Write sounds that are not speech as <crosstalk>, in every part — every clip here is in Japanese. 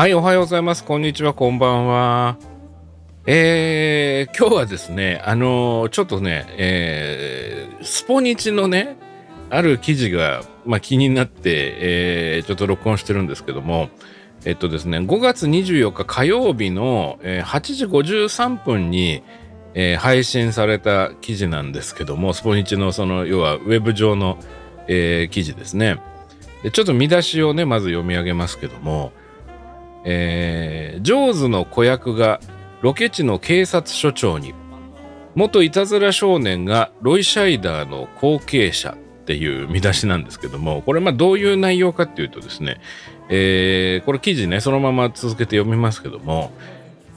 はい、おはようございます。こんにちは、こんばんは。えー、今日はですね、あのーちょっとね、えー、スポニチのね、ある記事が、まあ、気になって、えーちょっと録音してるんですけども、えっとですね、5月24日火曜日の、えー8時53分に、えー配信された記事なんですけども、スポニチのその、要はウェブ上の、えー記事ですね。でちょっと見出しをね、まず読み上げますけども、えージョーズの子役がロケ地の警察署長に元いたずら少年がロイ・シャイダーの後継者っていう見出しなんですけどもこれまあどういう内容かっていうとですね、えーこれ記事ねそのまま続けて読みますけども、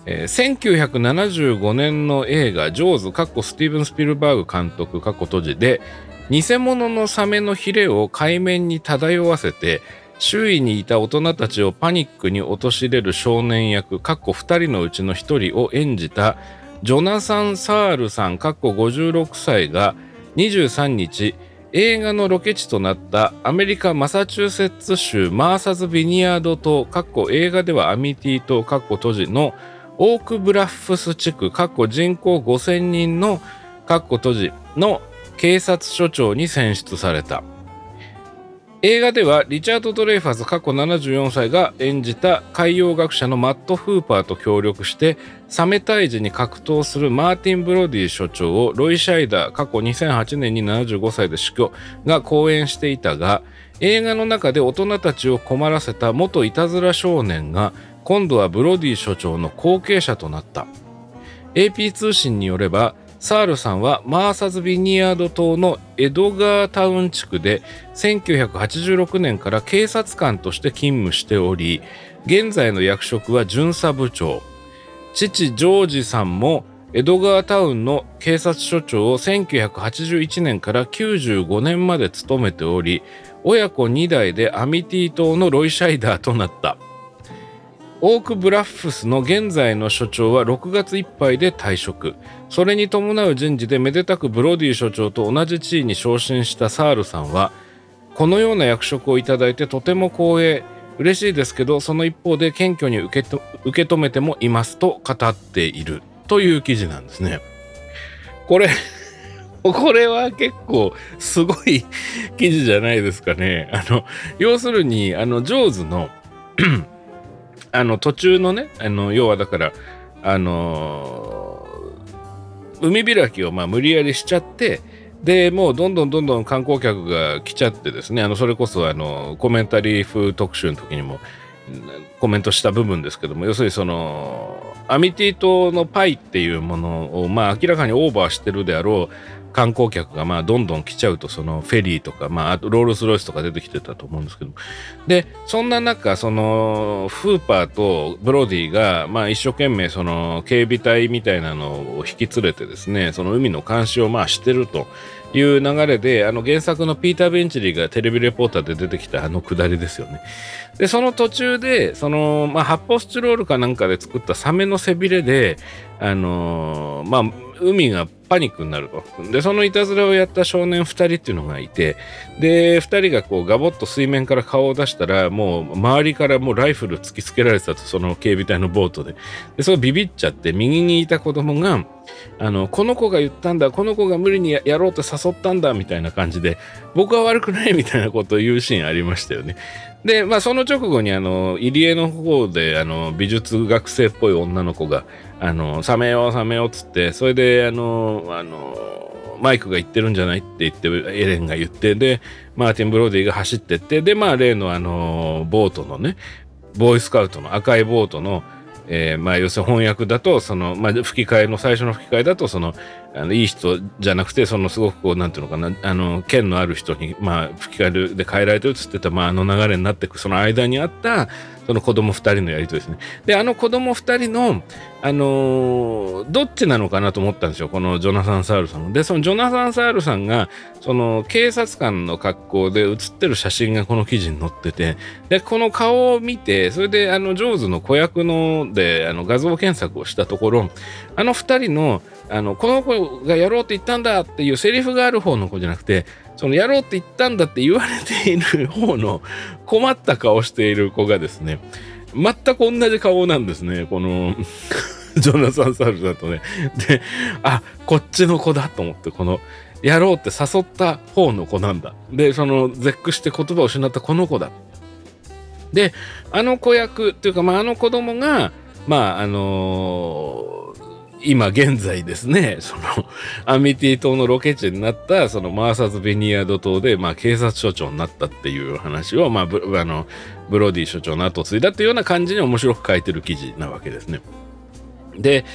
えー1975年の映画「ジョーズ」かっこスティーブン・スピルバーグ監督かっこ閉じで偽物のサメのヒレを海面に漂わせて周囲にいた大人たちをパニックに陥れる少年役かっこ2人のうちの1人を演じたジョナサン・サールさんかっこ56歳が23日映画のロケ地となったアメリカ・マサチューセッツ州マーサズ・ビニヤード島かっこ映画ではアミティ島かっこ閉じのオークブラッフス地区かっこ人口5000人のかっこ閉じの警察署長に選出された。映画ではリチャード・ドレイファス過去74歳が演じた海洋学者のマット・フーパーと協力してサメ退治に格闘するマーティン・ブロディ所長をロイ・シャイダー過去2008年に75歳で死去が講演していたが映画の中で大人たちを困らせた元いたずら少年が今度はブロディ所長の後継者となった。AP 通信によればサールさんはマーサズ・ビニヤード島のエドガータウン地区で1986年から警察官として勤務しており現在の役職は巡査部長。父ジョージさんもエドガータウンの警察署長を1981年から95年まで務めており親子2代でアミティ島のロイ・シャイダーとなった。オーク・ブラッフスの現在の所長は6月いっぱいで退職それに伴う人事でめでたくブロディ所長と同じ地位に昇進したサールさんはこのような役職をいただいてとても光栄嬉しいですけどその一方で謙虚に受けと受け止めてもいますと語っているという記事なんですね。これ <laughs> これは結構すごい記事じゃないですかね。あの要するにあのジョーズのあの途中のねあの要はだからあの海開きをまあ無理やりしちゃってでもうどんどんどんどん観光客が来ちゃってですねあのそれこそあのコメンタリー風特集の時にもコメントした部分ですけども要するにそのアミティ島のパイっていうものをまあ明らかにオーバーしてるであろう観光客がまあどんどん来ちゃうとそのフェリーとかまああとロールスロイスとか出てきてたと思うんですけどでそんな中そのフーパーとブロディがまあ一生懸命その警備隊みたいなのを引き連れてですねその海の監視をまあしてるという流れであの原作のピーター・ベンチリーがテレビレポーターで出てきたあのくだりですよね。でその途中でその、まあ、発泡スチロールかなんかで作ったサメの背びれであのまあ海がパニックになると。で、そのいたずらをやった少年2人っていうのがいて、で、2人がこうガボッと水面から顔を出したら、もう周りからもうライフル突きつけられてたと、その警備隊のボートで。で、それビビっちゃって、右にいた子供が、あの、この子が言ったんだ、この子が無理にややろうと誘ったんだ、みたいな感じで、僕は悪くないみたいなことを言うシーンありましたよね。で、まあ、その直後に、あの、入江の方で、あの、美術学生っぽい女の子が、あの、サメよう、冷めよっつって、それで、あの、あの、マイクが言ってるんじゃないって言って、エレンが言って、で、マーティン・ブローディが走ってって、で、まあ、例のあの、ボートのね、ボーイスカウトの赤いボートの、えーまあ、要するに翻訳だと、その、まあ、吹き替えの、最初の吹き替えだと、その、あのいい人じゃなくて、その、すごくこう、なんていうのかな、あの、剣のある人に、まあ、吹き替えで変えられてるっつってた、まあ、あの流れになっていく、その間にあった、その子供二人のやりとりですね。で、あの子供二人の、あのーどっちなのかなと思ったんですよ、このジョナサン・サールさん。で、そのジョナサン・サールさんが、その警察官の格好で写ってる写真がこの記事に載ってて、で、この顔を見て、それで、あの、ジョーズの子役ので、あの、画像検索をしたところ、あの二人の、あの、この子がやろうって言ったんだっていうセリフがある方の子じゃなくて、そのやろうって言ったんだって言われている方の困った顔している子がですね、全く同じ顔なんですね、この <laughs> ジョナサン・サルだとね。で、あ、こっちの子だと思って、この、やろうって誘った方の子なんだ。で、その、絶句して言葉を失ったこの子だ。で、あの子役っていうか、まあ、あの子供が、まあ、あの今現在ですね、その、アミティ島のロケ地になった、そのマーサズ・ベニヤード島で、まあ、警察署長になったっていう話を、まあ、ブあのブロディ署長の後継いだっていうような感じに面白く書いてる記事なわけですね。で、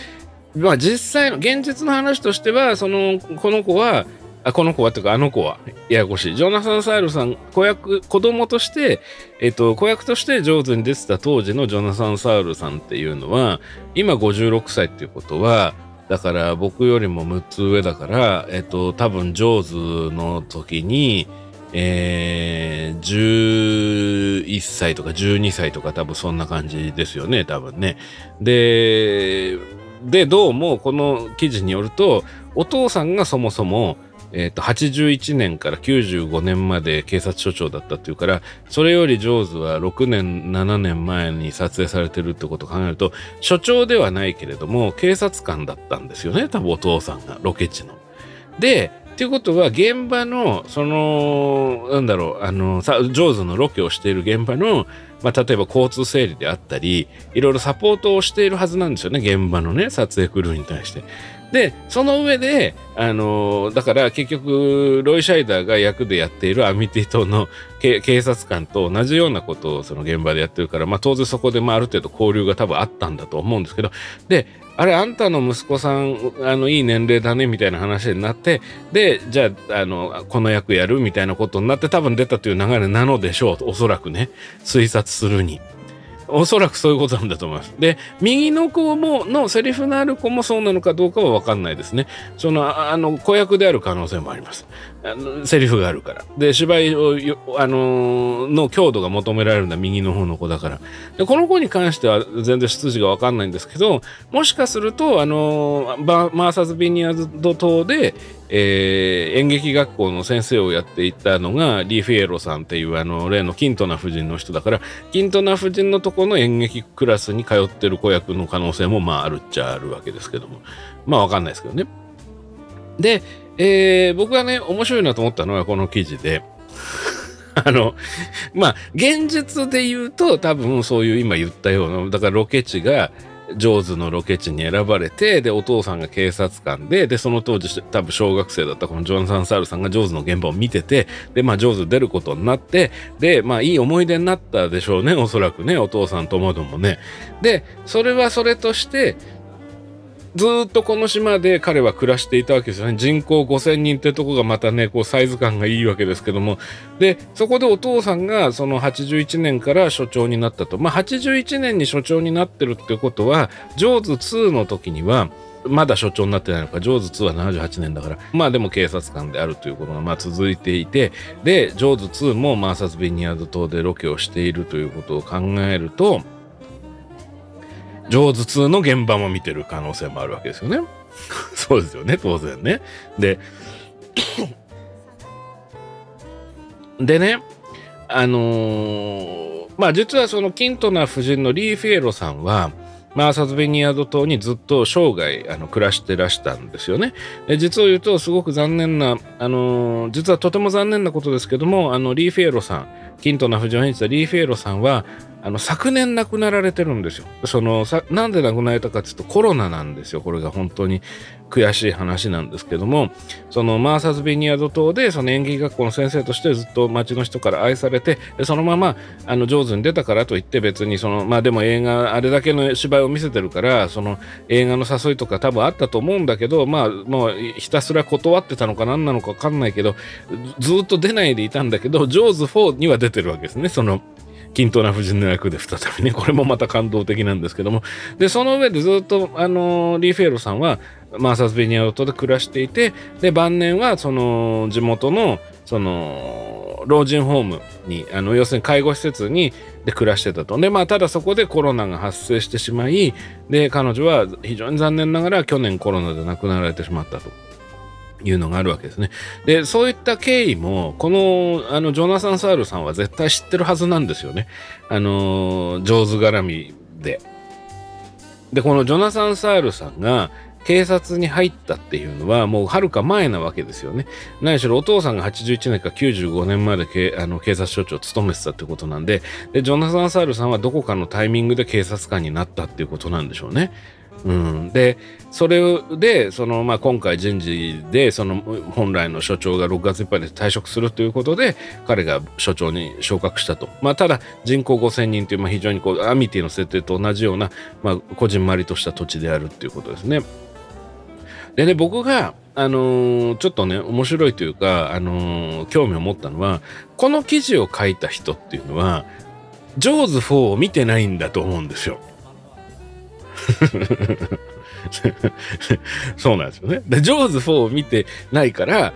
まあ、実際の、現実の話としては、その、この子は、あこの子はというかあの子はややこしいジョナサン・サイルさん子役子供として、えっと、子役として上手に出てた当時のジョナサン・サウルさんっていうのは今56歳っていうことはだから僕よりも6つ上だから、えっと、多分ジョーズの時に、えー、11歳とか12歳とか多分そんな感じですよね多分ね。ででどうもこの記事によるとお父さんがそもそもえー、と81年から95年まで警察署長だったっていうからそれよりジョーズは6年7年前に撮影されてるってことを考えると署長ではないけれども警察官だったんですよね多分お父さんがロケ地の。でっていうことは現場のそのなんだろうあのさジョーズのロケをしている現場の、まあ、例えば交通整理であったりいろいろサポートをしているはずなんですよね現場のね撮影クルーに対して。で、その上で、あのー、だから結局、ロイ・シャイダーが役でやっているアミティ島の警察官と同じようなことをその現場でやってるから、まあ当然そこでまあある程度交流が多分あったんだと思うんですけど、で、あれ、あんたの息子さん、あの、いい年齢だね、みたいな話になって、で、じゃあ、あの、この役やるみたいなことになって多分出たという流れなのでしょう。おそらくね、推察するに。おそらくそういうことなんだと思います。で、右の子も、のセリフのある子もそうなのかどうかはわかんないですね。その、あの、子役である可能性もあります。あのセリフがあるから。で、芝居を、あのー、の強度が求められるのは右の方の子だから。で、この子に関しては全然出自がわかんないんですけど、もしかすると、あのー、マーサズ・ビニアード島で、えー、演劇学校の先生をやっていたのがリー・フィエロさんっていうあの例のキントナ夫人の人だからキントナ夫人のとこの演劇クラスに通ってる子役の可能性もまああるっちゃあるわけですけどもまあわかんないですけどね。で、えー、僕がね面白いなと思ったのはこの記事で <laughs> あのまあ現実で言うと多分そういう今言ったようなだからロケ地がジョーズのロケ地に選ばれて、で、お父さんが警察官で、で、その当時多分小学生だったこのジョン・サン・サールさんがジョーズの現場を見てて、で、まあ、ジョーズ出ることになって、で、まあ、いい思い出になったでしょうね、おそらくね、お父さんともどもね。で、それはそれとして、ずっとこの島で彼は暮らしていたわけですよね。人口5000人ってとこがまたね、こうサイズ感がいいわけですけども。で、そこでお父さんがその81年から所長になったと。まあ81年に所長になってるってことは、ジョーズ2の時には、まだ所長になってないのか、ジョーズ2は78年だから、まあでも警察官であるということがまあ続いていて、で、ジョーズ2もマーサス・ビニアード島でロケをしているということを考えると、上頭痛の現場も見てる可能性もあるわけですよね。<laughs> そうですよね、当然ね。で、<coughs> でね、あのー、まあ実はそのキントナ夫人のリー・フィエロさんは、マーサズ・ベニヤド島にずっと生涯あの暮らしてらしたんですよね。え実を言うとすごく残念な、あのー、実はとても残念なことですけども、あのリー・フィエロさん、キントナ夫人を演じたリー・フィエロさんは、あの昨年亡くなられてるんですよ。そのさなんで亡くなられたかっていうとコロナなんですよ。これが本当に悔しい話なんですけどもそのマーサズ・ビニアド島でその演劇学校の先生としてずっと町の人から愛されてそのままあの上手に出たからといって別にそのまあでも映画あれだけの芝居を見せてるからその映画の誘いとか多分あったと思うんだけどまあもうひたすら断ってたのか何なのか分かんないけどずっと出ないでいたんだけどジョーズ4には出てるわけですね。その均等な夫人の役で再びね、これもまた感動的なんですけども、で、その上でずっと、あの、リー・フェーロさんは、マーサス・ベニアウトで暮らしていて、で、晩年は、その、地元の、その、老人ホームに、あの、要するに介護施設に、で暮らしてたと。で、まあ、ただそこでコロナが発生してしまい、で、彼女は非常に残念ながら去年コロナで亡くなられてしまったと。いうのがあるわけですね。で、そういった経緯も、この、あの、ジョナサン・サールさんは絶対知ってるはずなんですよね。あの、上手絡みで。で、このジョナサン・サールさんが、警察に入ったっていうのはもうはるか前なわけですよね。何しろお父さんが81年か95年まで警あの警察署長を務めてたってことなんでで、ジョナサン・サールさんはどこかのタイミングで警察官になったっていうことなんでしょうね。うん、でそれでその、まあ、今回人事でその本来の所長が6月いっぱいで退職するということで彼が所長に昇格したと、まあ、ただ人口5000人という、まあ、非常にこうアミティの設定と同じような、まあ、こじんまりとした土地であるっていうことですね。でね僕があのー、ちょっとね面白いというか、あのー、興味を持ったのはこの記事を書いた人っていうのはジョーズ4を見てないんだと思うんですよ。<laughs> そうなんですよね。で、ジョーズ4を見てないから、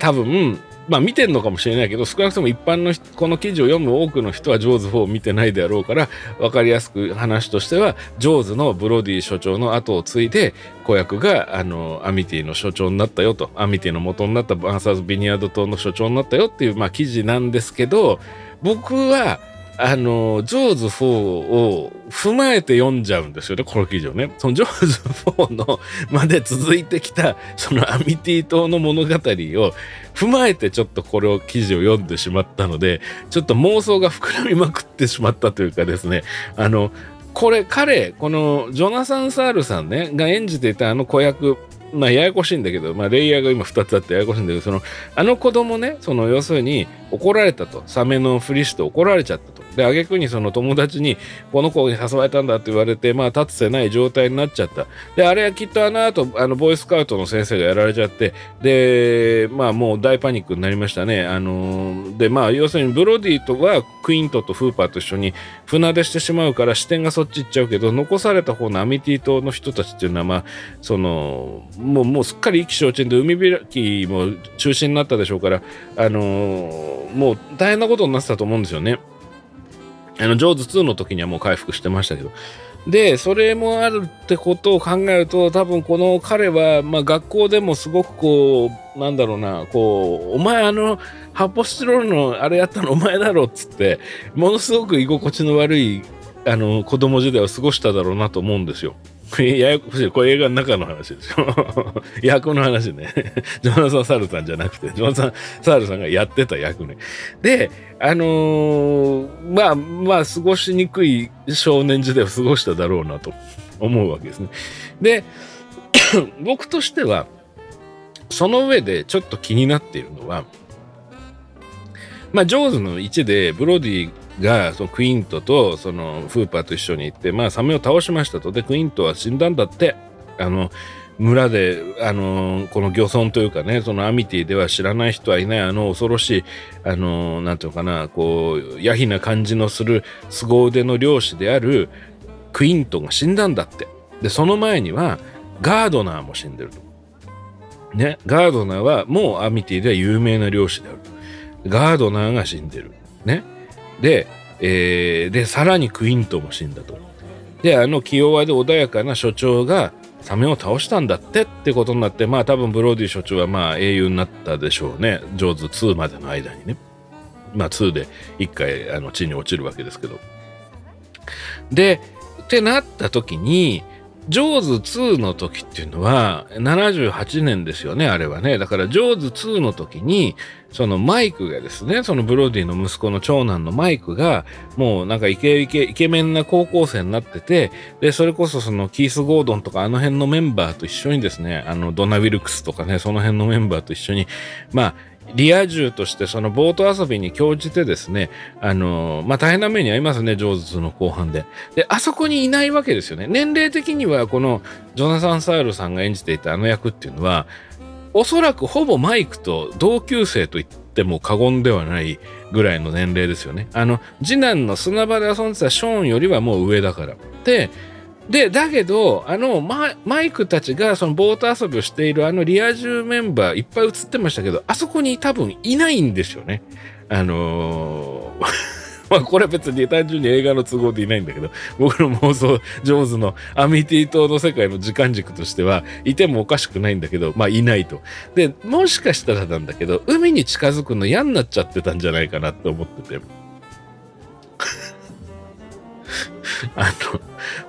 多分、まあ見てんのかもしれないけど、少なくとも一般のこの記事を読む多くの人はジョーズ4を見てないであろうから、わかりやすく話としては、ジョーズのブロディ所長の後を継いで、子役があのアミティの所長になったよと、アミティの元になったバンサーズ・ビニヤード島の所長になったよっていう、まあ記事なんですけど、僕は、あの、ジョーズ4を踏まえて読んじゃうんですよね、この記事をね。そのジョーズ4のまで続いてきた、そのアミティ島の物語を踏まえてちょっとこれを記事を読んでしまったので、ちょっと妄想が膨らみまくってしまったというかですね、あの、これ彼、このジョナサン・サールさんね、が演じていたあの子役、まあややこしいんだけど、まあレイヤーが今2つあってややこしいんだけど、その、あの子供ね、その要するに怒られたと、サメのふりして怒られちゃったと。で、挙句にその友達に、この子に誘われたんだって言われて、まあ立つせない状態になっちゃった。で、あれはきっとあの後、あの、ボーイスカウトの先生がやられちゃって、で、まあもう大パニックになりましたね。あの、で、まあ要するにブロディとはクイントとフーパーと一緒に船出してしまうから視点がそっち行っちゃうけど、残された方のアミティ島の人たちっていうのは、まあ、その、もう、もうすっかり意気消沈で海開きも中止になったでしょうから、あのもう大変なことになってたと思うんですよね。あの、ジョーズ2の時にはもう回復してましたけど。で、それもあるってことを考えると、多分この彼は、まあ学校でもすごくこう、なんだろうな、こう、お前あの、発泡スチロールのあれやったのお前だろっつって、ものすごく居心地の悪い、あの、子供時代を過ごしただろうなと思うんですよ。ややこしい。これ映画の中の話ですよ。<laughs> 役の話ね。<laughs> ジョナサン・サルさんじゃなくて、ジョナサン・サルさんがやってた役ね。で、あのー、まあ、まあ、過ごしにくい少年時代を過ごしただろうなと思うわけですね。で、<coughs> 僕としては、その上でちょっと気になっているのは、まあ、ジョーズの1でブロディがそのクイントとそのフーパーと一緒に行ってまあサメを倒しましたとでクイントは死んだんだってあの村であのこの漁村というかねそのアミティでは知らない人はいないあの恐ろしいあのなんていうかなこうヤヒな感じのする凄腕の漁師であるクイントが死んだんだってでその前にはガードナーも死んでると。ね、ガードナーはもうアミティでは有名な漁師である。ガードナーが死んでる。ね。で、えー、で、さらにクイントも死んだと。で、あの気弱で穏やかな所長がサメを倒したんだってってことになって、まあ多分ブロディ所長はまあ英雄になったでしょうね。ジョーズ2までの間にね。まあ2で1回あの地に落ちるわけですけど。で、ってなった時に、ジョーズ2の時っていうのは78年ですよね、あれはね。だからジョーズ2の時に、そのマイクがですね、そのブロディの息子の長男のマイクが、もうなんかイケイケ、イケメンな高校生になってて、で、それこそそのキース・ゴードンとかあの辺のメンバーと一緒にですね、あのドナ・ウィルクスとかね、その辺のメンバーと一緒に、まあ、リア充としてそのボート遊びに興じてですね、あのー、まあ、大変な目に遭いますね、ジョーズの後半で。で、あそこにいないわけですよね。年齢的にはこのジョナサン・サールさんが演じていたあの役っていうのは、おそらくほぼマイクと同級生と言っても過言ではないぐらいの年齢ですよね。あの、次男の砂場で遊んでたショーンよりはもう上だから。で、で、だけど、あのマ、マイクたちがそのボート遊びをしているあのリア充メンバーいっぱい映ってましたけど、あそこに多分いないんですよね。あのー <laughs> まあこれは別に単純に映画の都合でいないんだけど、僕の妄想上手のアミティ島の世界の時間軸としてはいてもおかしくないんだけど、まあいないと。で、もしかしたらなんだけど、海に近づくの嫌になっちゃってたんじゃないかなって思ってて。<laughs> あの、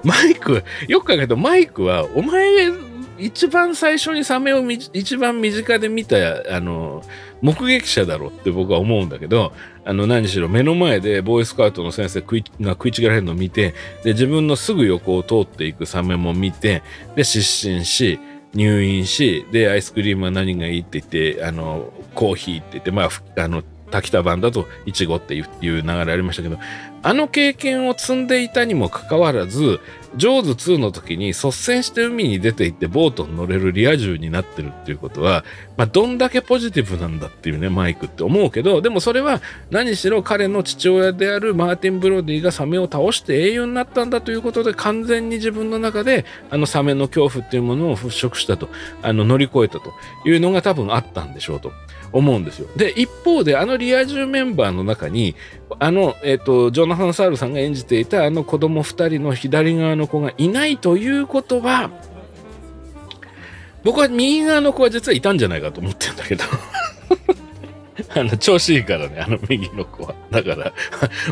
マイク、よく考えるとマイクは、お前、一番最初にサメを一番身近で見た、あの、目撃者だろうって僕は思うんだけど、あの、何しろ目の前でボーイスカウトの先生が食い違られるのを見て、で、自分のすぐ横を通っていくサメも見て、で、失神し、入院し、で、アイスクリームは何がいいって言って、あの、コーヒーって言って、まあ、あの、滝田版だとイチゴっていう流れありましたけど、あの経験を積んでいたにもかかわらず、ジョーズ2の時に率先して海に出て行ってボートに乗れるリア充になってるっていうことは、まあ、どんだけポジティブなんだっていうね、マイクって思うけど、でもそれは何しろ彼の父親であるマーティン・ブロディがサメを倒して英雄になったんだということで、完全に自分の中で、あのサメの恐怖っていうものを払拭したと、あの乗り越えたというのが多分あったんでしょうと。思うんですよ。で、一方で、あのリア充メンバーの中に、あの、えっ、ー、と、ジョナサン・サールさんが演じていたあの子供二人の左側の子がいないということは、僕は右側の子は実はいたんじゃないかと思ってるんだけど。<laughs> あの、調子いいからね、あの右の子は。だから、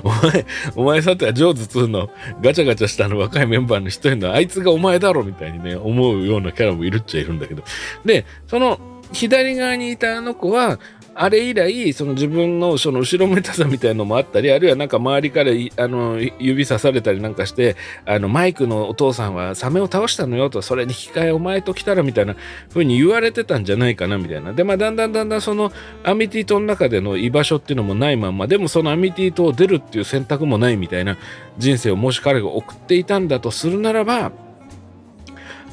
お前、お前さてはジョーズ2のガチャガチャしたの若いメンバーの一人のあいつがお前だろみたいにね、思うようなキャラもいるっちゃいるんだけど。で、その、左側にいたあの子は、あれ以来、その自分のその後ろめたさみたいなのもあったり、あるいはなんか周りからあの指さされたりなんかして、あのマイクのお父さんはサメを倒したのよと、それに引き換えお前と来たらみたいな風に言われてたんじゃないかなみたいな。で、まあだんだんだんだんそのアミティ島の中での居場所っていうのもないまんま、でもそのアミティ島を出るっていう選択もないみたいな人生をもし彼が送っていたんだとするならば、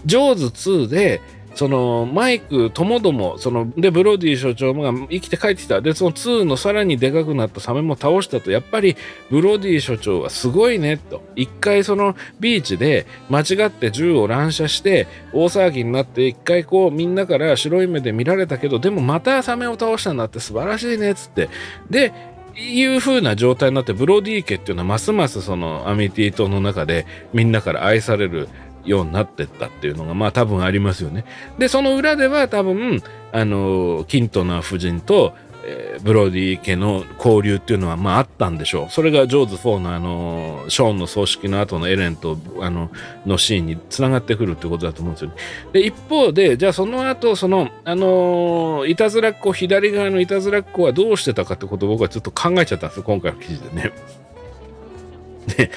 ジョーズ2でそのマイクともども、そのでブロディ所長が生きて帰ってきた。で、その2のさらにでかくなったサメも倒したと、やっぱりブロディ所長はすごいねと。一回そのビーチで間違って銃を乱射して大騒ぎになって、一回こうみんなから白い目で見られたけど、でもまたサメを倒したんだって素晴らしいねっつって。で、いう風な状態になって、ブロディ家っていうのはますますそのアミティ島の中でみんなから愛されるようになってったっていうのがまあ多分ありますよね。でその裏では多分あのキントナー夫人と、えー、ブロディ家の交流っていうのはまああったんでしょう。それがジョーズ4のあのショーンの葬式の後のエレンとあののシーンにつながってくるってことだと思うんですよね。で一方でじゃあその後そのあのいたずらっ子左側のいたずらっ子はどうしてたかってことを僕はちょっと考えちゃったんです今回の記事でね。で、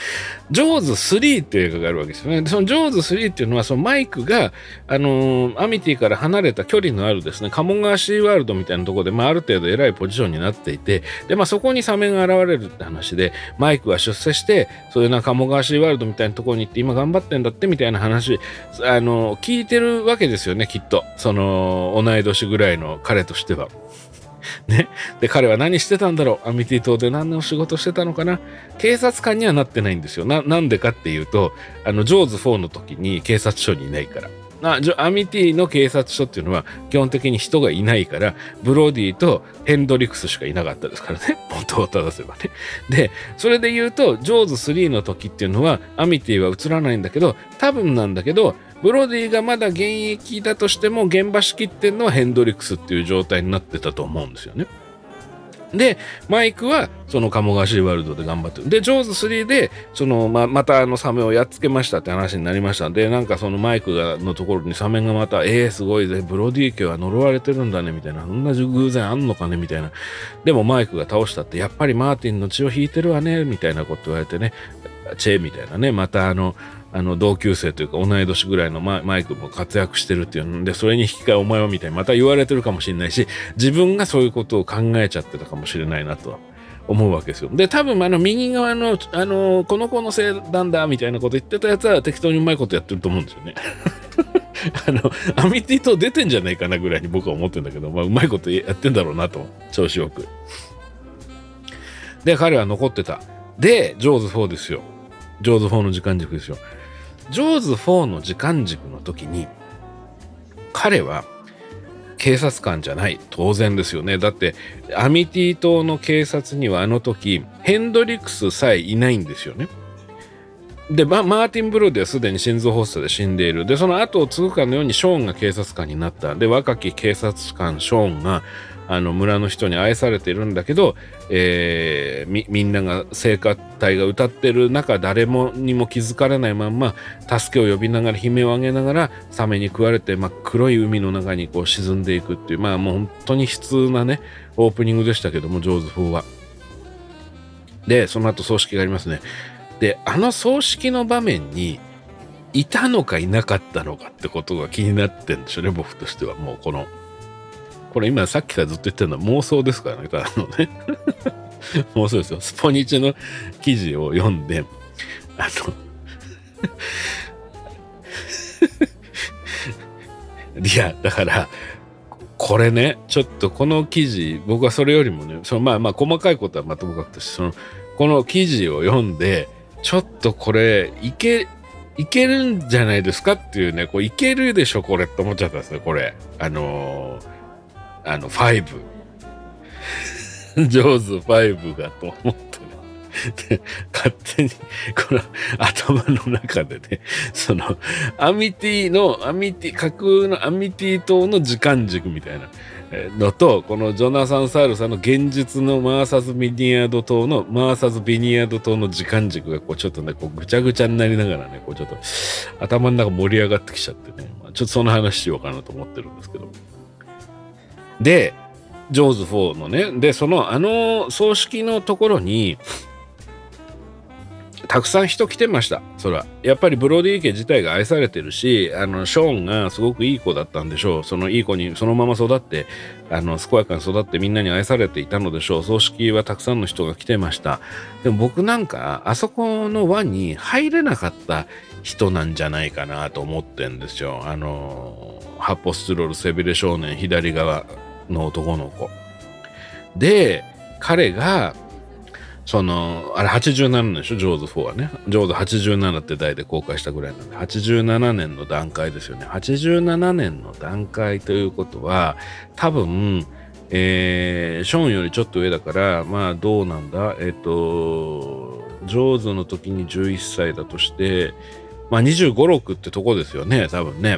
ジョーズ3っていう映画があるわけですよね。でそのジョーズ3っていうのは、そのマイクが、あのー、アミティから離れた距離のあるですね、カモ川シーワールドみたいなところで、まあ、ある程度偉いポジションになっていて、で、まあ、そこにサメが現れるって話で、マイクは出世して、そういうなカモ川シーワールドみたいなところに行って、今頑張ってんだってみたいな話、あのー、聞いてるわけですよね、きっと。その、同い年ぐらいの彼としては。<laughs> ね。で、彼は何してたんだろう？アミティ島で何の仕事してたのかな？警察官にはなってないんですよ。な、なんでかっていうと、あの、ジョーズ4の時に警察署にいないから。あアミティの警察署っていうのは基本的に人がいないから、ブロディとヘンドリクスしかいなかったですからね。元を正せばね。で、それで言うと、ジョーズ3の時っていうのは、アミティは映らないんだけど、多分なんだけど、ブロディがまだ現役だとしても現場仕切ってんのはヘンドリックスっていう状態になってたと思うんですよね。で、マイクはその鴨川シーワールドで頑張ってる。で、ジョーズ3で、その、ま、またあのサメをやっつけましたって話になりました。で、なんかそのマイクがのところにサメがまた、えー、すごいぜ、ブロディー家は呪われてるんだね、みたいな、同じ偶然あんのかね、みたいな。でもマイクが倒したって、やっぱりマーティンの血を引いてるわね、みたいなこと言われてね、チェみたいなね、またあの、あの同級生というか同い年ぐらいのマイクも活躍してるっていうのでそれに引き換えお前はみたいにまた言われてるかもしれないし自分がそういうことを考えちゃってたかもしれないなと思うわけですよ。で多分あの右側のあのこの子のせいなんだみたいなこと言ってたやつは適当にうまいことやってると思うんですよね。<laughs> あのアミティと出てんじゃないかなぐらいに僕は思ってるんだけど、まあ、うまいことやってんだろうなと調子よく。で彼は残ってた。でジョーズ4ですよ。ジョーズ4の時間軸ですよ。ジョーズ4の時間軸の時に、彼は警察官じゃない当然ですよねだってアミティ島の警察にはあの時ヘンドリックスさえいないんですよねで、ま、マーティン・ブルーではすでに心臓発作で死んでいる。で、その後を継ぐかのようにショーンが警察官になった。で、若き警察官ショーンが、あの村の人に愛されてるんだけど、えー、みみんなが聖歌隊が歌ってる中誰もにも気づかれないまんま助けを呼びながら悲鳴を上げながらサメに食われて真っ黒い海の中にこう沈んでいくっていうまあもう本当に悲痛なねオープニングでしたけどもジョーズ風は。でその後葬式がありますね。であの葬式の場面にいたのかいなかったのかってことが気になってんでしょうね僕としてはもうこのこれ今さっきからずっと言ってるのは妄想ですからねあのね <laughs> 妄想ですよスポニチの記事を読んであの <laughs> いやだからこれねちょっとこの記事僕はそれよりもねそのまあまあ細かいことはまともかくとしてそのこの記事を読んでちょっとこれ、いけ、いけるんじゃないですかっていうね、こういけるでしょ、これって思っちゃったんですね、これ。あのー、あの、5。ジョーズ5がと思ってね。で、勝手に、この頭の中でね、その、アミティの、アミティ、架空のアミティ島の時間軸みたいな。のとこのジョナサン・サールさんの現実のマーサズ・ビニヤード島のマーサズ・ビニヤード島の時間軸がこうちょっとねこうぐちゃぐちゃになりながらねこうちょっと頭の中盛り上がってきちゃってね、ま、ちょっとその話しようかなと思ってるんですけどでジョーズ4のねでそのあの葬式のところにたくさん人来てました。そらやっぱりブロディー家自体が愛されてるしあのショーンがすごくいい子だったんでしょう。そのいい子にそのまま育ってあの健やかに育ってみんなに愛されていたのでしょう。葬式はたくさんの人が来てました。でも僕なんかあそこの輪に入れなかった人なんじゃないかなと思ってんですよ。あの発泡スチロール背びれ少年左側。の男の子で彼がその、あれ87年でしょ、ジョーズ4はね。ジョーズ87って代で公開したぐらいなんで、87年の段階ですよね。87年の段階ということは、多分、えー、ショーンよりちょっと上だから、まあどうなんだ？えっ、ー、と、ジョーズの時に11歳だとして、まあ25、6ってとこですよね、多分ね。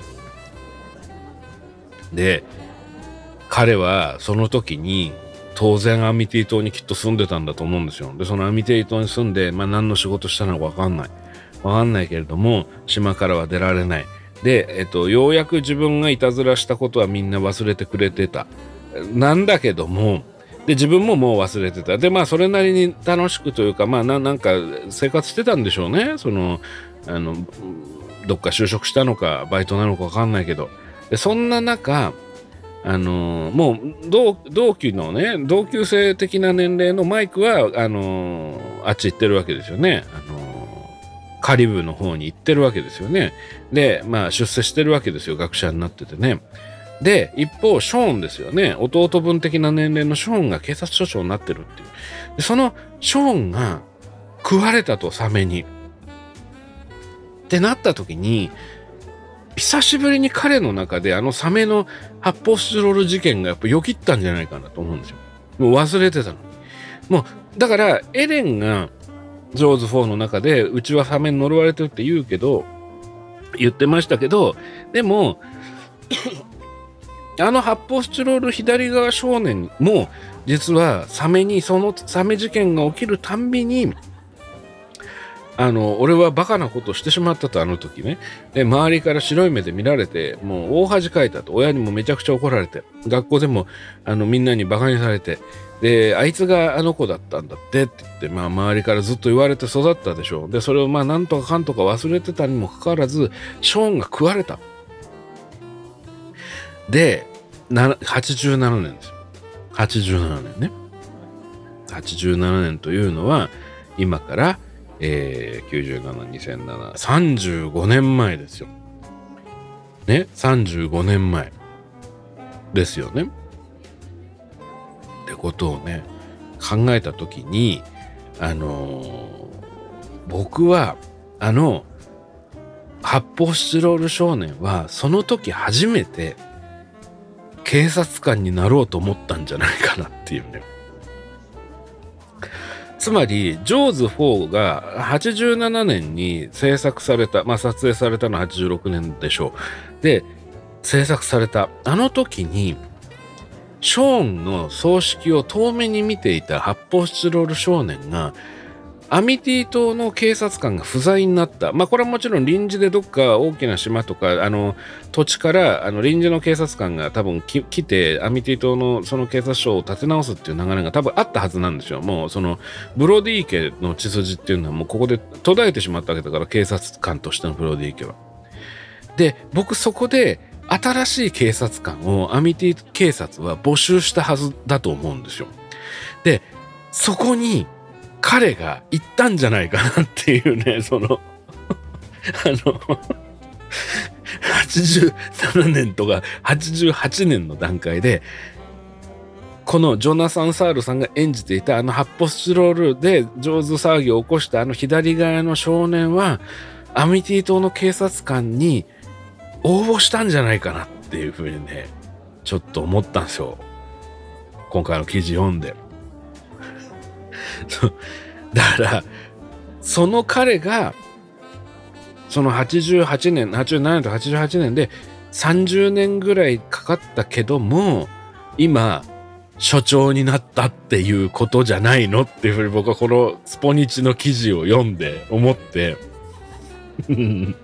で、彼はその時に当然アミティ島にきっと住んでたんだと思うんですよ。で、そのアミティ島に住んで、まあ何の仕事したのかわかんない。わかんないけれども、島からは出られない。で、えっと、ようやく自分がいたずらしたことはみんな忘れてくれてた。なんだけども、で、自分ももう忘れてた。で、まあ、それなりに楽しくというか、まあ、ななんか生活してたんでしょうね。その、あの、どっか就職したのか、バイトなのかわかんないけど。で、そんな中、あのー、もう同期のね同級生的な年齢のマイクはあのー、あっち行ってるわけですよね、あのー、カリブの方に行ってるわけですよね。でまあ出世してるわけですよ。学者になっててね。で一方ショーンですよね。弟分的な年齢のショーンが警察署長になってるっていう。でそのショーンが食われたとサメに。ってなった時に久しぶりに彼の中であのサメの発泡スチロール事件がやっぱよぎったんじゃないかなと思うんですよ。もう忘れてたのに。もう、だからエレンがジョーズ4の中でうちはサメに呪われてるって言うけど、言ってましたけど、でも、<coughs> あの発泡スチロール左側少年も実はサメにそのサメ事件が起きるたんびにあの俺はバカなことしてしまったとあの時ね。で周りから白い目で見られてもう大恥かいたと。親にもめちゃくちゃ怒られて。学校でもあのみんなにバカにされて。であいつがあの子だったんだってって言って、まあ、周りからずっと言われて育ったでしょう。でそれをまあなんとかかんとか忘れてたにもかかわらずショーンが食われた。で87年ですよ。87年ね。87年というのは今からえー、97、2007、35年前ですよ。ね、35年前ですよね。ってことをね、考えた時に、あのー、僕は、あの、発泡スチロール少年は、その時初めて、警察官になろうと思ったんじゃないかなっていうね。つまり、ジョーズ4が87年に制作された、まあ撮影されたのは86年でしょう。で、制作された、あの時に、ショーンの葬式を遠目に見ていた発泡スチロール少年が、アミティ島の警察官が不在になった。まあこれはもちろん臨時でどっか大きな島とか、あの、土地からあの臨時の警察官が多分来て、アミティ島のその警察署を立て直すっていう流れが多分あったはずなんですよ。もうその、ブロディ家の血筋っていうのはもうここで途絶えてしまったわけだから、警察官としてのブロディ家は。で、僕そこで、新しい警察官をアミティ警察は募集したはずだと思うんですよ。で、そこに彼が行ったんじゃないかなっていうね、<laughs> その <laughs> あの87年とか88年の段階で、このジョナサン・サールさんが演じていたあの発泡スチロールで上手騒ぎを起こしたあの左側の少年は、アミティ島の警察官に応募したんじゃないかなっていうふうにね、ちょっと思ったんですよ。今回の記事読んで。<laughs> だから、その彼が、その88年、87年と88年で30年ぐらいかかったけども、今、所長になったっていうことじゃないのっていうふうに僕はこのスポニチの記事を読んで思って <laughs>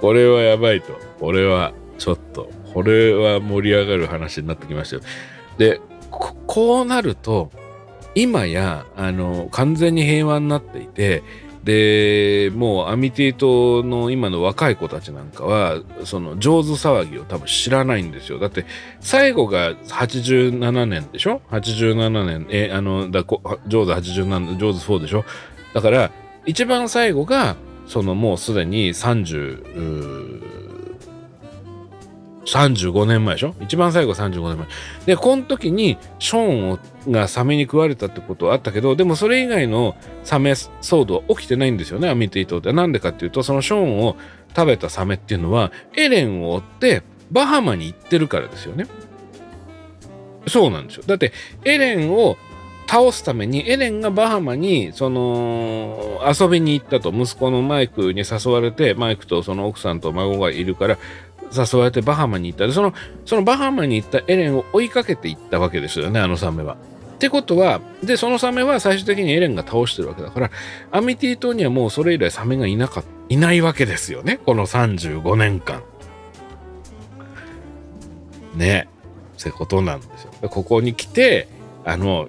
これはやばいと。これはちょっと、これは盛り上がる話になってきましたよ。で、こうなると、今や、あの、完全に平和になっていて、で、もうアミティ島の今の若い子たちなんかは、その上手騒ぎを多分知らないんですよ。だって、最後が87年でしょ ?87 年、え、あの、だ上手87、上手4でしょ？だから、一番最後が、そのもうすでに30、35年前でしょ？一番最後35年前。で、この時にショーンがサメに食われたってことはあったけど、でもそれ以外のサメ騒動は起きてないんですよね、アミティ島って。なんでかっていうと、そのショーンを食べたサメっていうのは、エレンを追ってバハマに行ってるからですよね。そうなんですよ。だって、エレンを倒すためにエレンがバハマにその遊びに行ったと息子のマイクに誘われてマイクとその奥さんと孫がいるから誘われてバハマに行ったでそのそのバハマに行ったエレンを追いかけていったわけですよねあのサメは。ってことはでそのサメは最終的にエレンが倒してるわけだからアミティ島にはもうそれ以来サメがいなかいないわけですよねこの35年間。ねってことなんですよ。ここに来てあの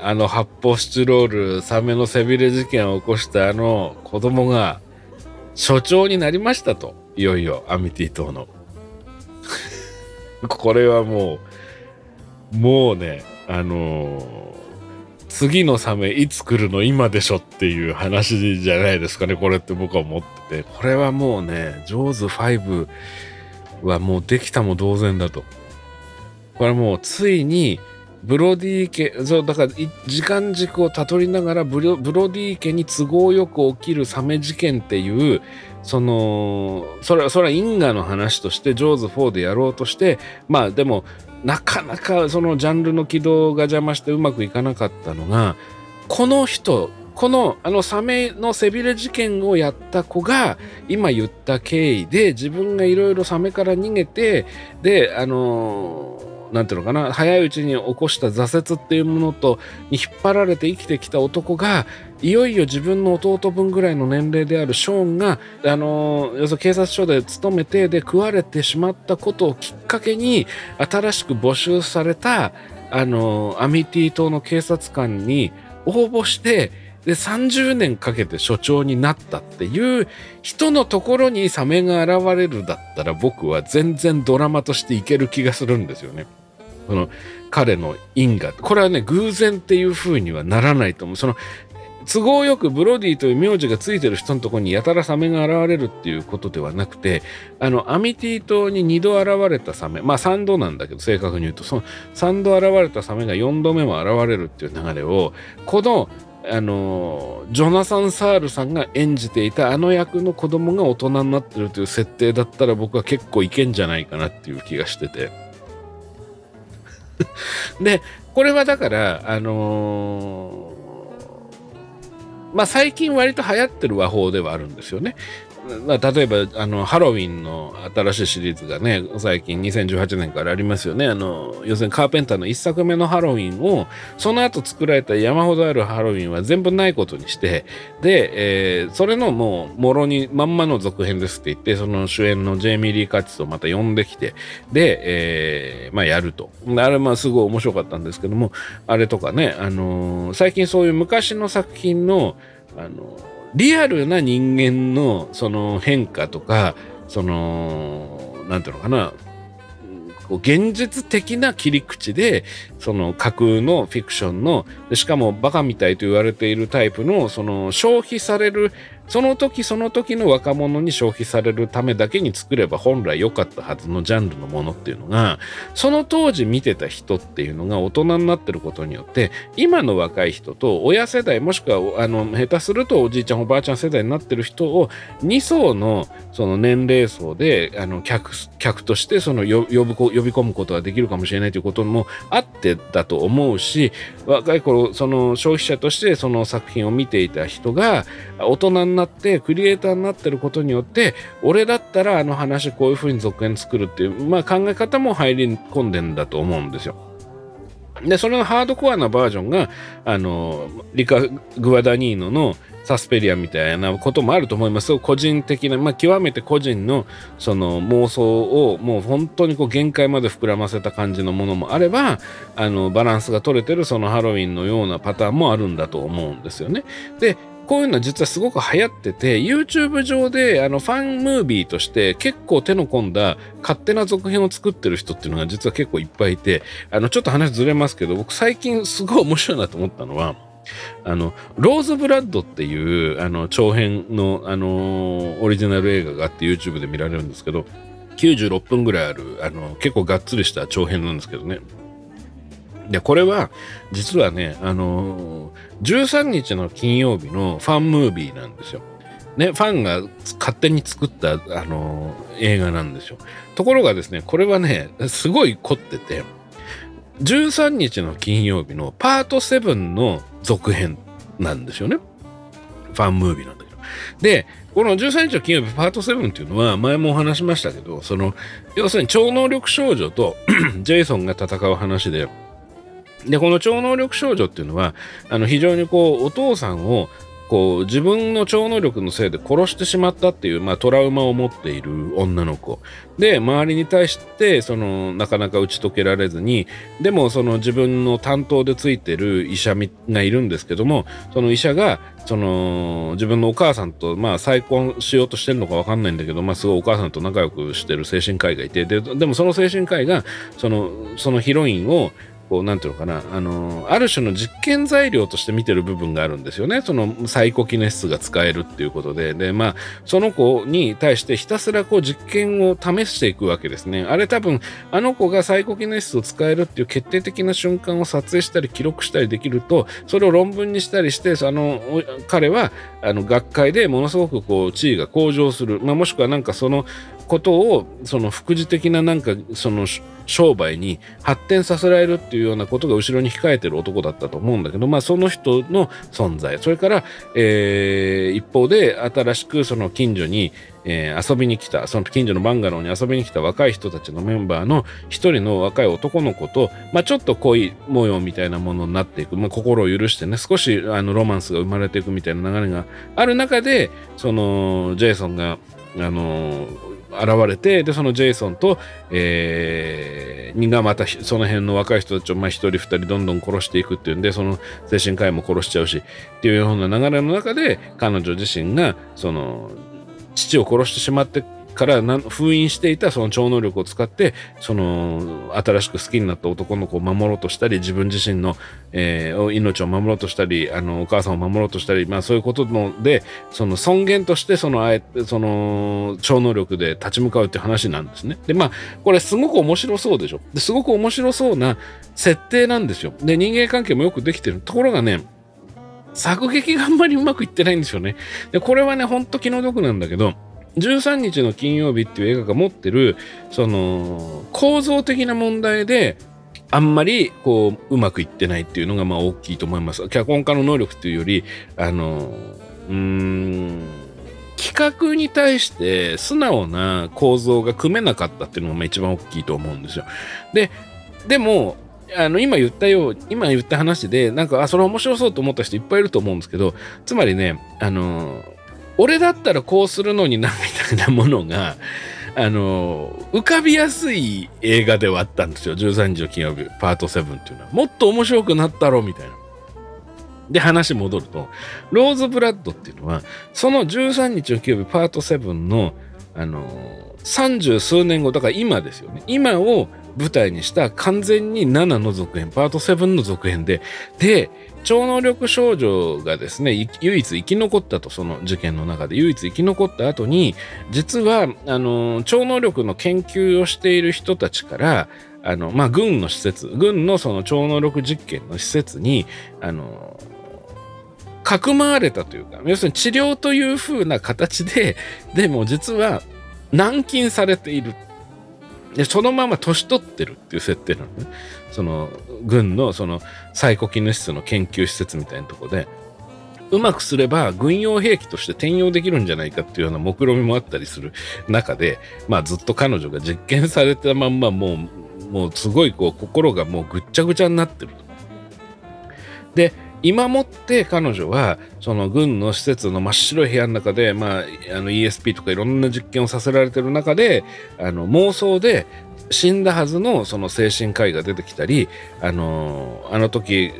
あの発泡スチロールサメの背びれ事件を起こしたあの子供が所長になりましたと。いよいよアミティ島の。これはもう、もうね、あのー、次のサメいつ来るの今でしょっていう話じゃないですかね、これって僕は思ってて。これはもうね、ジョーズ5はもうできたも同然だと。これはもうついにブロディ家、そう、だから時間軸をたどりながらブロブロディ家に都合よく起きるサメ事件っていう、その、それは、それは因果の話として、ジョーズ4でやろうとして、まあでも、なかなかそのジャンルの軌道が邪魔してうまくいかなかったのが、この人、このあのサメの背びれ事件をやった子が今言った経緯で自分がいろいろサメから逃げてであのなんていうのかな早いうちに起こした挫折っていうものとに引っ張られて生きてきた男がいよいよ自分の弟分ぐらいの年齢であるショーンがあの要するに警察署で勤めてで食われてしまったことをきっかけに新しく募集されたあのアミティ島の警察官に応募してで30年かけて所長になったっていう人のところにサメが現れるだったら僕は全然ドラマとしていける気がするんですよね。その彼の因果。これはね偶然っていう風にはならないと思う。その都合よくブロディという名字がついてる人のところにやたらサメが現れるっていうことではなくてあのアミティ島に2度現れたサメ。まあ3度なんだけど正確に言うとその3度現れたサメが4度目も現れるっていう流れをこのあのジョナサン・サールさんが演じていたあの役の子供が大人になってるという設定だったら僕は結構いけんじゃないかなっていう気がしてて。<laughs> で、これはだから、あのー、まあ最近割と流行ってる和法ではあるんですよね。例えばあのハロウィンの新しいシリーズがね最近2018年からありますよね。あの要するにカーペンターの1作目のハロウィンをその後作られた山ほどあるハロウィンは全部ないことにしてで、えー、それのもうもろにまんまの続編ですって言ってその主演のジェイミー・リー・カッツをまた呼んできてで、えー、まあやると。あれまあすごい面白かったんですけどもあれとかね、あのー、最近そういう昔の作品のあのリアルな人間のその変化とかその何ていうのかな現実的な切り口でその架空のフィクションのしかもバカみたいと言われているタイプのその消費されるその時その時の若者に消費されるためだけに作れば本来良かったはずのジャンルのものっていうのがその当時見てた人っていうのが大人になってることによって今の若い人と親世代もしくはあの下手するとおじいちゃんおばあちゃん世代になってる人を2層のその年齢層であの客客としてその呼ぶ呼び込むことができるかもしれないということもあってだと思うし若い頃その消費者としてその作品を見ていた人が大人になってクリエイターになってることによって俺だったらあの話こういう風に続編作るっていう、まあ、考え方も入り込んでんだと思うんですよ。で、それのハードコアなバージョンが、あの、リカ・グアダニーノのサスペリアみたいなこともあると思います。個人的な、まあ、極めて個人のその妄想をもう本当にこう限界まで膨らませた感じのものもあれば、あの、バランスが取れてるそのハロウィンのようなパターンもあるんだと思うんですよね。で、こういうのは実はすごく流行ってて、YouTube 上であのファンムービーとして結構手の込んだ勝手な続編を作ってる人っていうのが実は結構いっぱいいて、あのちょっと話ずれますけど、僕最近すごい面白いなと思ったのは、あの、ローズブラッドっていう、あの、長編の、あのオリジナル映画があって YouTube で見られるんですけど、96分ぐらいある、あの、結構がっつりした長編なんですけどね。で、これは、実はね、あのー、13日の金曜日のファンムービーなんですよ。ね、ファンが勝手に作った、あのー、映画なんですよ。ところがですね、これはね、すごい凝ってて、13日の金曜日のパート7の続編なんですよね。ファンムービーなんだけど。で、この13日の金曜日パート7っていうのは前もお話しましたけど、その、要するに超能力少女と <clears throat> ジェイソンが戦う話で、で、この超能力少女っていうのは、あの、非常にこう、お父さんを、こう、自分の超能力のせいで殺してしまったっていう、まあ、トラウマを持っている女の子。で、周りに対して、その、なかなか打ち解けられずに、でも、その自分の担当でついてる医者がいるんですけども、その医者が、その、自分のお母さんと、まあ、再婚しようとしてるのかわかんないんだけど、まあ、すごいお母さんと仲良くしてる精神科医がいて、で、でもその精神科医が、その、そのヒロインを、こう、なんていうのかな、あの、ある種の実験材料として見てる部分があるんですよね。そのサイコキネシスが使えるっていうことで。で、まあ、その子に対してひたすらこう実験を試していくわけですね。あれ多分、あの子がサイコキネシスを使えるっていう決定的な瞬間を撮影したり記録したりできると、それを論文にしたりして、あの、彼は、あの、学会でものすごくこう、地位が向上する。まあ、もしくはなんかそのことを、その副次的ななんか、その、商売に発展させられるっていうようなことが後ろに控えてる男だったと思うんだけど、まあ、その人の存在。それから、えー、一方で新しくその近所に、えー、遊びに来たその近所のバンガローに遊びに来た若い人たちのメンバーの一人の若い男の子と、まあ、ちょっと恋模様みたいなものになっていく、まあ、心を許してね少しあのロマンスが生まれていくみたいな流れがある中でそのジェイソンがあの現れて、で、そのジェイソンと、えー、がまたその辺の若い人たちを、まあ、一人二人どんどん殺していくっていうんで、その精神科医も殺しちゃうし、っていうような流れの中で、彼女自身が、その、父を殺してしまってから封印していたその超能力を使ってその新しく好きになった男の子を守ろうとしたり自分自身の、えー、命を守ろうとしたりあのお母さんを守ろうとしたり、まあ、そういうことのでその尊厳としてそのあえその超能力で立ち向かうって話なんですね。でまあこれすごく面白そうでしょですごく面白そうな設定なんですよ。で人間関係もよくできてるところがね作劇があんまりうまくいってないんですよね。でこれはねほんと気の毒なんだけど13日の金曜日っていう映画が持ってるその構造的な問題であんまりこううまくいってないっていうのがまあ大きいと思います。脚本家の能力っていうよりあのうーん企画に対して素直な構造が組めなかったっていうのがまあ一番大きいと思うんですよ。ででもあの今言ったよう今言った話でなんかあそれ面白そうと思った人いっぱいいると思うんですけどつまりねあの俺だったらこうするのになみたいなものがあの浮かびやすい映画ではあったんですよ。13日の金曜日パート7っていうのは。もっと面白くなったろみたいな。で話戻るとローズ・ブラッドっていうのはその13日の金曜日パート7のあの三十数年後だから今ですよね。今を舞台にした完全に7の続編パート7の続編でで超能力少女がですね唯一生き残ったとその事件の中で。唯一生き残った後に実はあの超能力の研究をしている人たちからあの、まあ、軍の施設軍のその超能力実験の施設にあのかくまわれたというか要するに治療というふうな形ででも実は軟禁されている。でそのまま年取ってるっていう設定なのねその軍のそのサイコキネシスの研究施設みたいなとこでうまくすれば軍用兵器として転用できるんじゃないかっていうような目論見みもあったりする中で、まあ、ずっと彼女が実験されたまんまもうもうすごいこう心がもうぐっちゃぐちゃになってる。で今もって彼女はその軍の施設の真っ白い部屋の中で、まあ、あの ESP とかいろんな実験をさせられてる中であの妄想で死んだはずのその精神科医が出てきたりあのあの時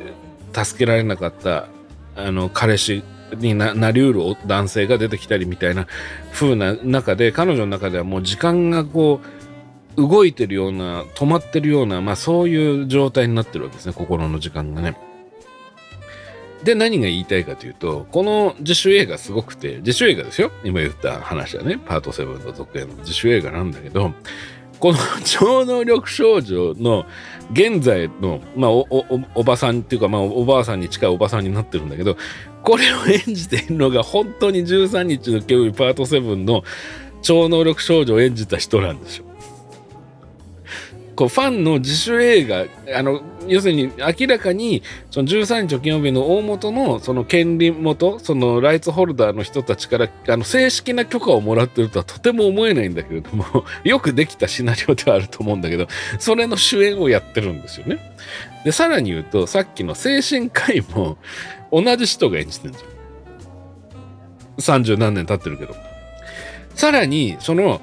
助けられなかったあの彼氏にななりうる男性が出てきたりみたいな風な中で彼女の中ではもう時間がこう動いてるような止まってるような、まあ、そういう状態になってるわけですね心の時間がね。で、何が言いたいかというと、この自主映画すごくて、自主映画ですよ。今言った話はね、パート7の続編の自主映画なんだけど、この <laughs> 超能力少女の現在の、まあお、お、おばさんっていうか、まあ、おばあさんに近いおばさんになってるんだけど、これを演じているのが本当に13日の競技パート7の超能力少女を演じた人なんですよ。こうファンの自主映画あの要するに明らかにその13日金曜日の大元のその権利元そのライツホルダーの人たちからあの正式な許可をもらってるとはとても思えないんだけれども <laughs> よくできたシナリオではあると思うんだけどそれの主演をやってるんですよね。でさらに言うとさっきの精神科医も同じ人が演じてるんですよ。三十何年経ってるけど。さらにその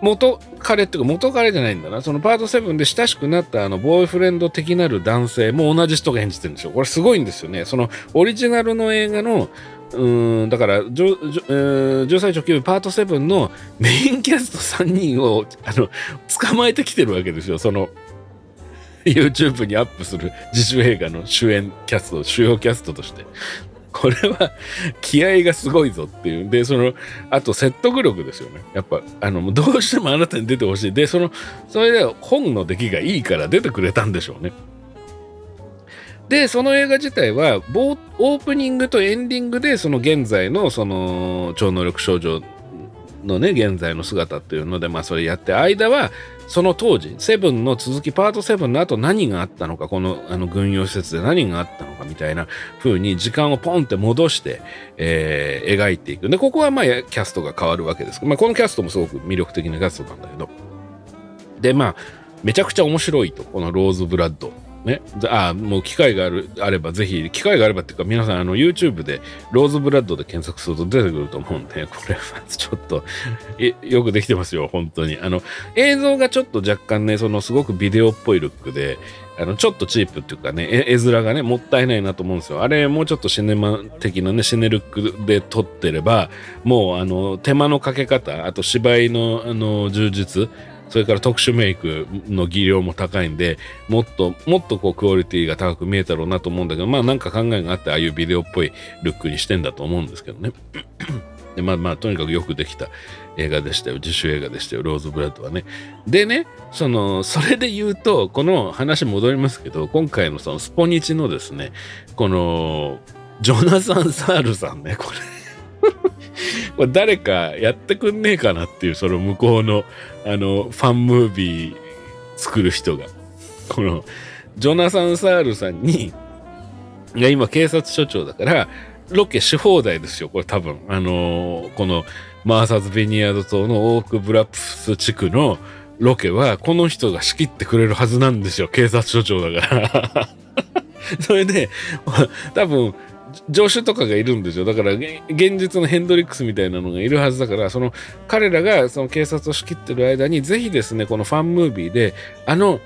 元彼っていうか元彼じゃないんだな。そのパート7で親しくなったあのボーイフレンド的なる男性も同じ人が演じてる。んですよこれすごいんですよね。そのオリジナルの映画のうんだから13歳直球パート7のメインキャスト3人をあの捕まえてきてるわけですよ。その YouTube にアップする自主映画の主演キャスト主要キャストとして。これは気合がすごいぞっていう。で、その、あと説得力ですよね。やっぱ、あの、どうしてもあなたに出てほしい。で、その、それで本の出来がいいから出てくれたんでしょうね。で、その映画自体は、オープニングとエンディングで、その現在の、その、超能力少女のね、現在の姿っていうので、まあ、それやって、間は、その当時、セブンの続き、パートセブンの後何があったのか、このあの軍用施設で何があったのかみたいな風に時間をポンって戻して、えー、描いていく。で、ここはまあキャストが変わるわけです。まあこのキャストもすごく魅力的なキャストなんだけど。で、まあ、めちゃくちゃ面白いと、このローズ・ブラッド。ね、あもう機会があるあればぜひ機会があればっていうか皆さんあの YouTube でローズブラッドで検索すると出てくると思うんで <laughs> これはちょっとよくできてますよ本当に。あの映像がちょっと若干ねそのすごくビデオっぽいルックであのちょっとチープっていうかね絵面がねもったいないなと思うんですよ。あれもうちょっとシネマ的なねシネルックで撮ってればもうあの手間のかけ方あと芝居のあの充実それから特殊メイクの技量も高いんで、もっと、もっとこうクオリティが高く見えたろうなと思うんだけど、まあなんか考えがあって、ああいうビデオっぽいルックにしてんだと思うんですけどね。<clears throat> でまあまあ、とにかくよくできた映画でしたよ。自主映画でしたよ。ローズ・ブラッドはね。でね、その、それで言うと、この話戻りますけど、今回のそのスポニチのですね、この、ジョナサン・サールさんね、これ <laughs> <laughs> これ誰かやってくんねえかなっていう、その向こうの、あの、ファンムービー作る人が。この、ジョナサン・サールさんに、いや、今警察署長だから、ロケし放題ですよ、これ多分。あの、このマーサーズ・ベニヤード島のオーク・ブラプス地区のロケは、この人が仕切ってくれるはずなんですよ、警察署長だから <laughs> それで、多分、助手とかがいるんですよ。だから、現実のヘンドリックスみたいなのがいるはずだから、その、彼らがその警察を仕切ってる間に、ぜひですね、このファンムービーで、あの、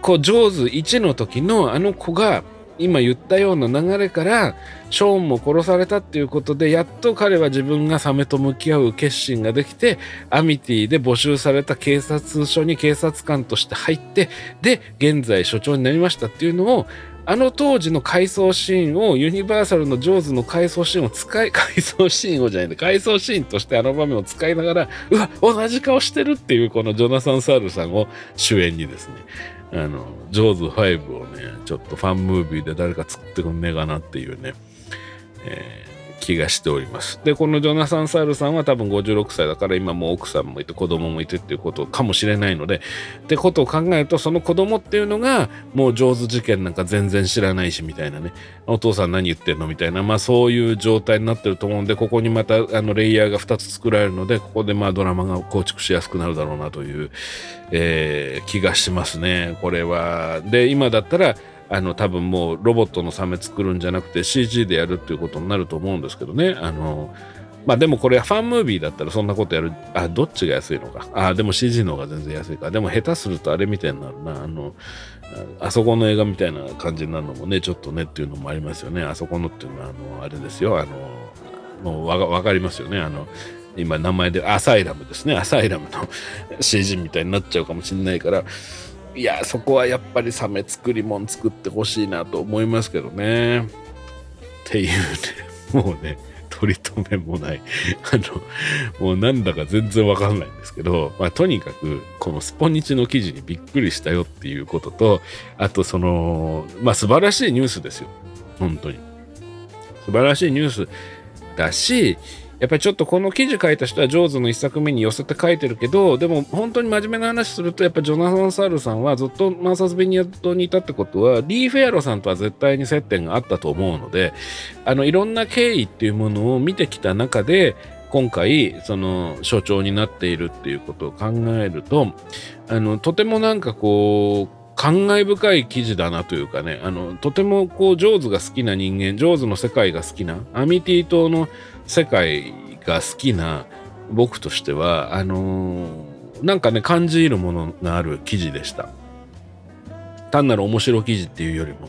こう、ジョーズ1の時のあの子が、今言ったような流れからショーンも殺されたっていうことでやっと彼は自分がサメと向き合う決心ができてアミティで募集された警察署に警察官として入ってで現在署長になりましたっていうのをあの当時の回想シーンをユニバーサルのジョーズの回想シーンを使い <laughs> 回想シーンをじゃないで回想シーンとしてあの場面を使いながらうわ同じ顔してるっていうこのジョナサン・サールさんを主演にですね。あの、ジョーズ5をね、ちょっとファンムービーで誰か作ってくんねえかなっていうね、えー気がしております。で、このジョナサン・サールさんは多分56歳だから今もう奥さんもいて子供もいてっていうことかもしれないので、ってことを考えるとその子供っていうのがもう上手事件なんか全然知らないしみたいなね、お父さん何言ってんのみたいな、まあそういう状態になってると思うんで、ここにまたあのレイヤーが2つ作られるので、ここでまあドラマが構築しやすくなるだろうなという、えー、気がしますね。これは。で、今だったら、あの多分もうロボットのサメ作るんじゃなくて CG でやるっていうことになると思うんですけどね。あのまあでもこれファンムービーだったらそんなことやるあどっちが安いのか。あでも CG の方が全然安いか。でも下手するとあれみたいになるな。あのあそこの映画みたいな感じになるのもねちょっとねっていうのもありますよね。あそこのっていうのはあのあれですよ。あのもうわかりますよね。あの今名前でアサイラムですね。アサイラムの CG みたいになっちゃうかもしれないから。いやそこはやっぱりサメ作りもん作ってほしいなと思いますけどね。っていうねもうね取り留めもない。<laughs> あのもうなんだか全然わかんないんですけど、まあ、とにかくこのスポニチの記事にびっくりしたよっていうこととあとそのまあ素晴らしいニュースですよ。本当に。素晴らしいニュースだしやっぱりちょっとこの記事書いた人はジョーズの一作目に寄せて書いてるけど、でも本当に真面目な話すると、やっぱジョナサン・サールさんはずっとマーサス・ベニア島にいたってことは、リー・フェアロさんとは絶対に接点があったと思うので、あの、いろんな経緯っていうものを見てきた中で、今回、その、所長になっているっていうことを考えると、あの、とてもなんかこう、感慨深い記事だなというかね、あの、とてもこう、ジョーズが好きな人間、ジョーズの世界が好きな、アミティ島の世界が好きな僕としては、あのー、なんかね、感じるものがある記事でした。単なる面白記事っていうよりも、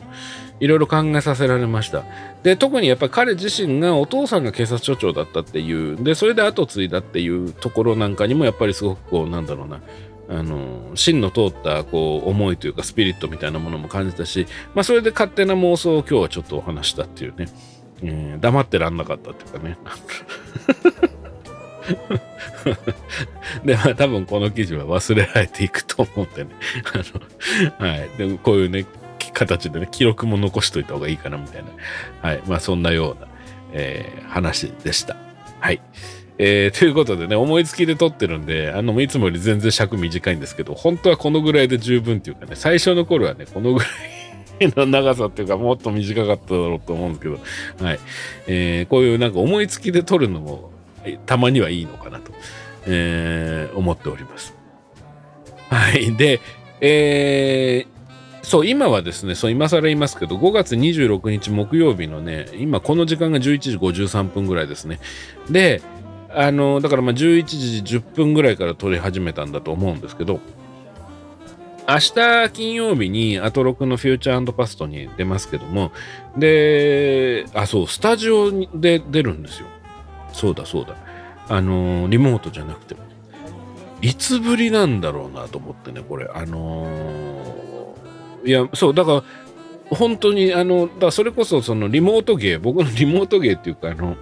いろいろ考えさせられました。で、特にやっぱり彼自身がお父さんが警察署長だったっていう、で、それで後継いだっていうところなんかにもやっぱりすごくこう、なんだろうな、あの芯の通ったこう思いというかスピリットみたいなものも感じたし、まあ、それで勝手な妄想を今日はちょっとお話したっていうね、えー、黙ってらんなかったっていうかね <laughs> で、まあ多分この記事は忘れられていくと思うんでねあの、はい。でこういうね、形でね、記録も残しといた方がいいかなみたいな、はい。まあそんなような、えー、話でした。はい。えー、ということでね、思いつきで撮ってるんで、あの、いつもより全然尺短いんですけど、本当はこのぐらいで十分っていうかね、最初の頃はね、このぐらいの <laughs> 長さっていうか、もっと短かっただろうと思うんですけど、はい。えー、こういうなんか思いつきで撮るのも、たまにはいいのかなと、えー、思っております。はい。で、えー、そう、今はですね、そう、今更言いますけど、5月26日木曜日のね、今この時間が11時53分ぐらいですね。で、あのだからまあ11時10分ぐらいから撮り始めたんだと思うんですけど明日金曜日にアトロクのフューチャーパストに出ますけどもであそうスタジオで出るんですよ。そうだそうだ。あのリモートじゃなくても。いつぶりなんだろうなと思ってねこれ。あのー、いやそうだから本当にあのだそれこそそのリモート芸僕のリモート芸っていうかあの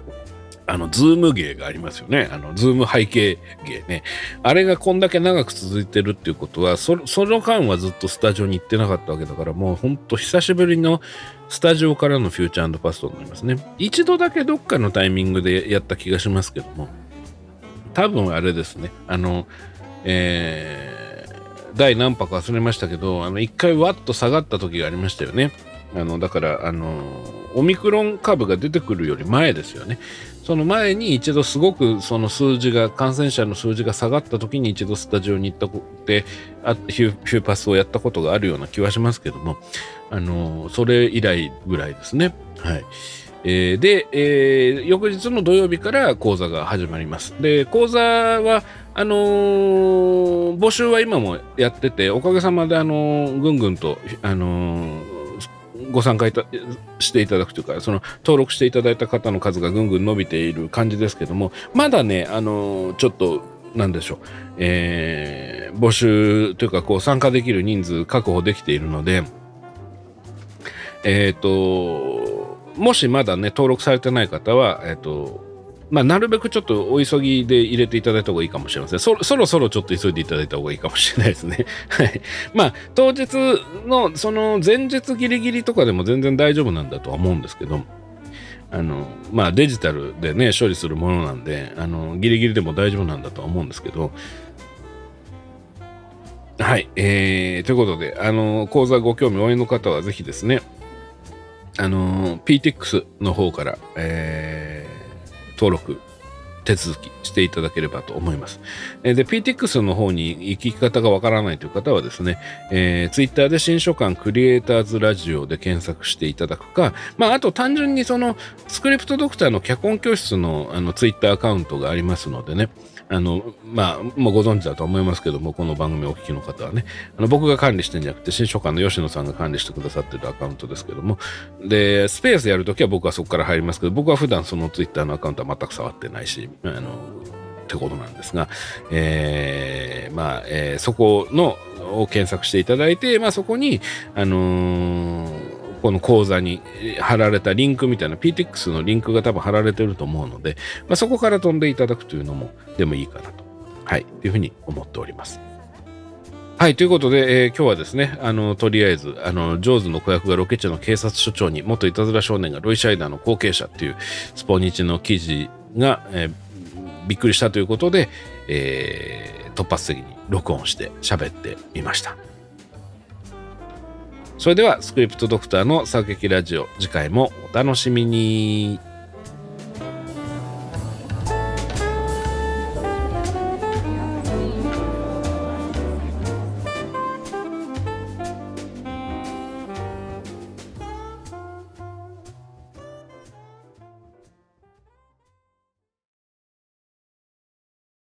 あの、ズーム芸がありますよね。あの、ズーム背景芸ね。あれがこんだけ長く続いてるっていうことは、そその間はずっとスタジオに行ってなかったわけだから、もうほんと久しぶりのスタジオからのフューチャーパストになりますね。一度だけどっかのタイミングでやった気がしますけども、多分あれですね。あの、え第何波か忘れましたけど、あの、一回ワッと下がった時がありましたよね。あの、だから、あの、オミクロン株が出てくるより前ですよね。その前に一度すごくその数字が、感染者の数字が下がった時に一度スタジオに行ったってあヒューパスをやったことがあるような気はしますけども、あの、それ以来ぐらいですね。はい。えー、で、えー、翌日の土曜日から講座が始まります。で、講座は、あのー、募集は今もやってて、おかげさまで、あのぐんぐんと、あのご参加いたしていただくというか、その登録していただいた方の数がぐんぐん伸びている感じですけども、まだね、あのちょっと、なんでしょう、えー、募集というか、こう、参加できる人数確保できているので、えっ、ー、と、もしまだね、登録されてない方は、えっ、ー、と、まあ、なるべくちょっとお急ぎで入れていただいた方がいいかもしれません。そろそろちょっと急いでいただいた方がいいかもしれないですね。<laughs> はい。まあ、当日の、その前日ギリギリとかでも全然大丈夫なんだとは思うんですけど、あの、まあ、デジタルでね、処理するものなんで、あの、ギリギリでも大丈夫なんだとは思うんですけど、はい。えー、ということで、あの、講座ご興味おありの方はぜひですね、あの、PTX の方から、えー、登録、手続きしていただければと思います。で、PTX の方に行き方がわからないという方はですね、えー、Twitter で新書館クリエイターズラジオで検索していただくか、まあ、あと単純にそのスクリプトドクターの脚本教室のあの Twitter アカウントがありますのでね、あの、まあ、もうご存知だと思いますけども、この番組をお聞きの方はね、あの僕が管理してんじゃなくて、新書館の吉野さんが管理してくださってるアカウントですけども、で、スペースやるときは僕はそこから入りますけど、僕は普段そのツイッターのアカウントは全く触ってないし、あの、ってことなんですが、えー、まあ、えー、そこのを検索していただいて、まあ、そこに、あのーこの講座に貼られたリンクみたいな PTX のリンクが多分貼られてると思うので、まあ、そこから飛んでいただくというのもでもいいかなと、はい、というふうに思っております。はい、ということで、えー、今日はですね、あの、とりあえず、あの、ジョーズの子役がロケッチャの警察署長に、元いたずら少年がロイ・シャイダーの後継者っていうスポニチの記事が、えー、びっくりしたということで、えー、突発的に録音して喋ってみました。それではスクリプトドクターの作劇ラジオ次回もお楽しみに。